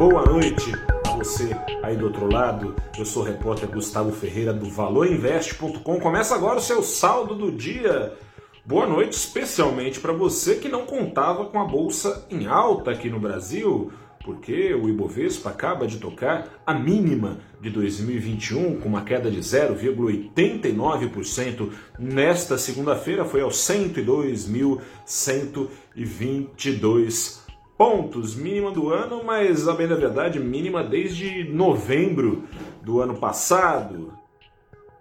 boa noite a você aí do outro lado. Eu sou o repórter Gustavo Ferreira do valorinvest.com. Começa agora o seu saldo do dia. Boa noite, especialmente para você que não contava com a bolsa em alta aqui no Brasil, porque o Ibovespa acaba de tocar a mínima de 2021 com uma queda de 0,89% nesta segunda-feira foi aos 102.122 pontos, mínima do ano, mas a bem da verdade, mínima desde novembro do ano passado.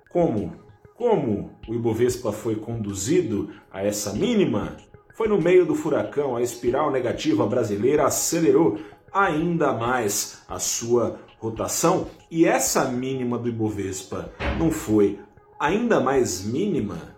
Como? Como o Ibovespa foi conduzido a essa mínima? Foi no meio do furacão, a espiral negativa brasileira acelerou ainda mais a sua rotação e essa mínima do Ibovespa não foi ainda mais mínima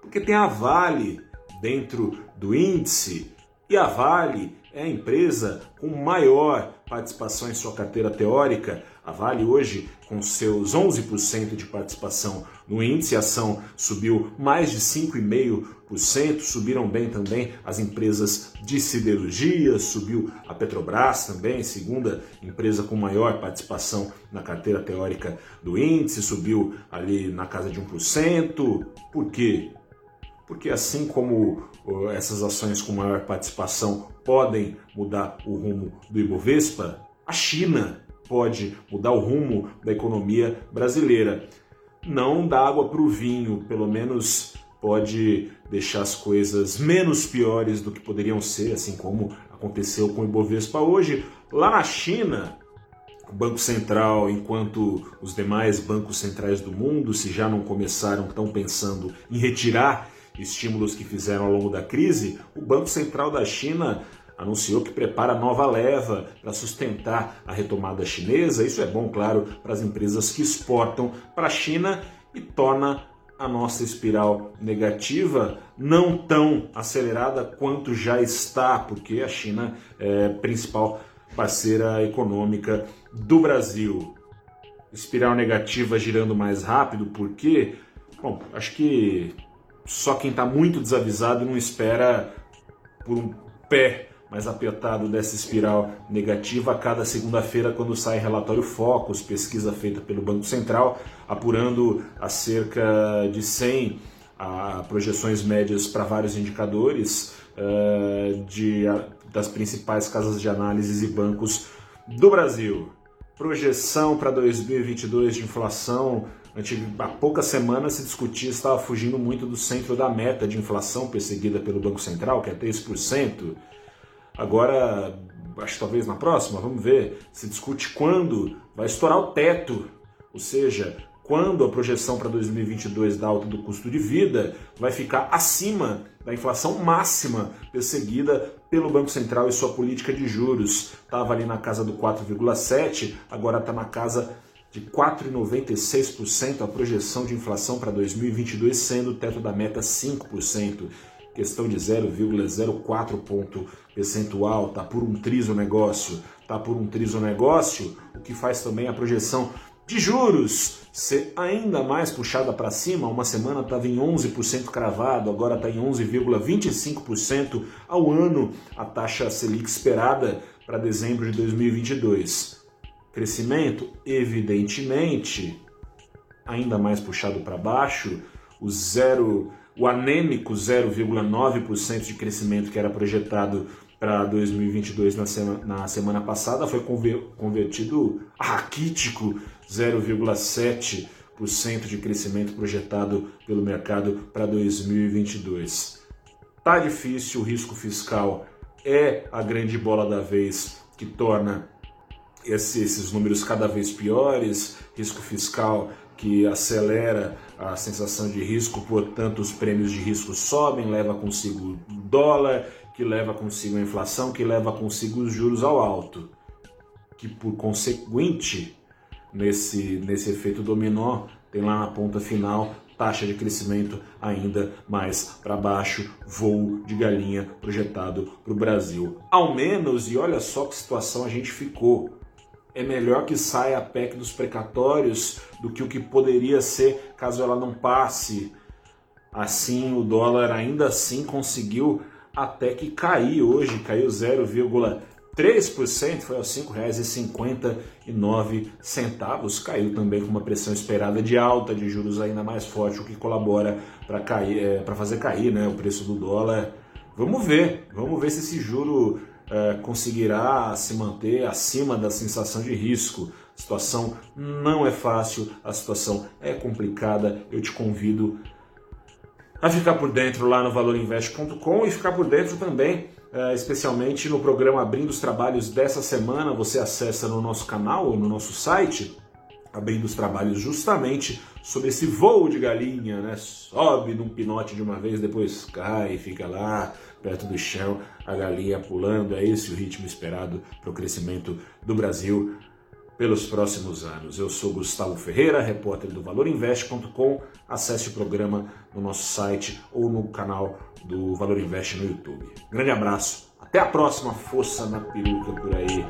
porque tem a Vale dentro do índice e a Vale é a empresa com maior participação em sua carteira teórica. A Vale hoje, com seus 11% de participação no índice, a ação subiu mais de 5,5%. Subiram bem também as empresas de siderurgia, subiu a Petrobras também, segunda empresa com maior participação na carteira teórica do índice, subiu ali na casa de 1%. Por quê? Porque assim como essas ações com maior participação podem mudar o rumo do Ibovespa, a China pode mudar o rumo da economia brasileira. Não dá água para o vinho, pelo menos pode deixar as coisas menos piores do que poderiam ser, assim como aconteceu com o Ibovespa hoje. Lá na China, o Banco Central, enquanto os demais bancos centrais do mundo, se já não começaram, estão pensando em retirar estímulos que fizeram ao longo da crise, o Banco Central da China anunciou que prepara nova leva para sustentar a retomada chinesa. Isso é bom, claro, para as empresas que exportam para a China e torna a nossa espiral negativa não tão acelerada quanto já está, porque a China é a principal parceira econômica do Brasil. Espiral negativa girando mais rápido, porque, bom, acho que só quem está muito desavisado não espera por um pé mais apertado dessa espiral negativa a cada segunda-feira quando sai relatório Focus, pesquisa feita pelo Banco Central, apurando acerca de 100 a, projeções médias para vários indicadores uh, de, a, das principais casas de análises e bancos do Brasil. Projeção para 2022 de inflação. Há poucas semanas se discutia, estava fugindo muito do centro da meta de inflação perseguida pelo Banco Central, que é 3%. Agora, acho que talvez na próxima, vamos ver, se discute quando vai estourar o teto, ou seja, quando a projeção para 2022 da alta do custo de vida vai ficar acima da inflação máxima perseguida pelo Banco Central e sua política de juros. Estava ali na casa do 4,7, agora está na casa de 4,96% a projeção de inflação para 2022, sendo o teto da meta 5%, questão de 0,04 ponto percentual, tá por um triso negócio, tá por um triso negócio, o que faz também a projeção de juros ser ainda mais puxada para cima. Uma semana estava em 11% cravado, agora está em 11,25% ao ano a taxa Selic esperada para dezembro de 2022. Crescimento, evidentemente, ainda mais puxado para baixo, o zero, o anêmico 0,9% de crescimento que era projetado para 2022 na semana, na semana passada foi convertido a raquítico 0,7% de crescimento projetado pelo mercado para 2022. Tá difícil, o risco fiscal é a grande bola da vez que torna esse, esses números cada vez piores, risco fiscal que acelera a sensação de risco, portanto os prêmios de risco sobem, leva consigo dólar, que leva consigo a inflação, que leva consigo os juros ao alto, que por consequente nesse, nesse efeito dominó tem lá na ponta final taxa de crescimento ainda mais para baixo, voo de galinha projetado para o Brasil. Ao menos, e olha só que situação a gente ficou é melhor que saia a PEC dos precatórios do que o que poderia ser caso ela não passe. Assim, o dólar ainda assim conseguiu até que cair hoje, caiu 0,13%. 3%, foi aos R$ 5,59. Caiu também com uma pressão esperada de alta de juros ainda mais forte, o que colabora para cair, é, para fazer cair né, o preço do dólar. Vamos ver, vamos ver se esse juro é, conseguirá se manter acima da sensação de risco. A situação não é fácil, a situação é complicada. Eu te convido a ficar por dentro lá no valorinvest.com e ficar por dentro também, é, especialmente no programa Abrindo os Trabalhos dessa semana. Você acessa no nosso canal ou no nosso site, Abrindo os Trabalhos, justamente sobre esse voo de galinha, né? Sobe num pinote de uma vez, depois cai fica lá perto do chão, a galinha pulando. É esse o ritmo esperado para o crescimento do Brasil pelos próximos anos. Eu sou Gustavo Ferreira, repórter do ValorInvest.com. Acesse o programa no nosso site ou no canal do Valor Invest no YouTube. Grande abraço, até a próxima, força na peruca por aí.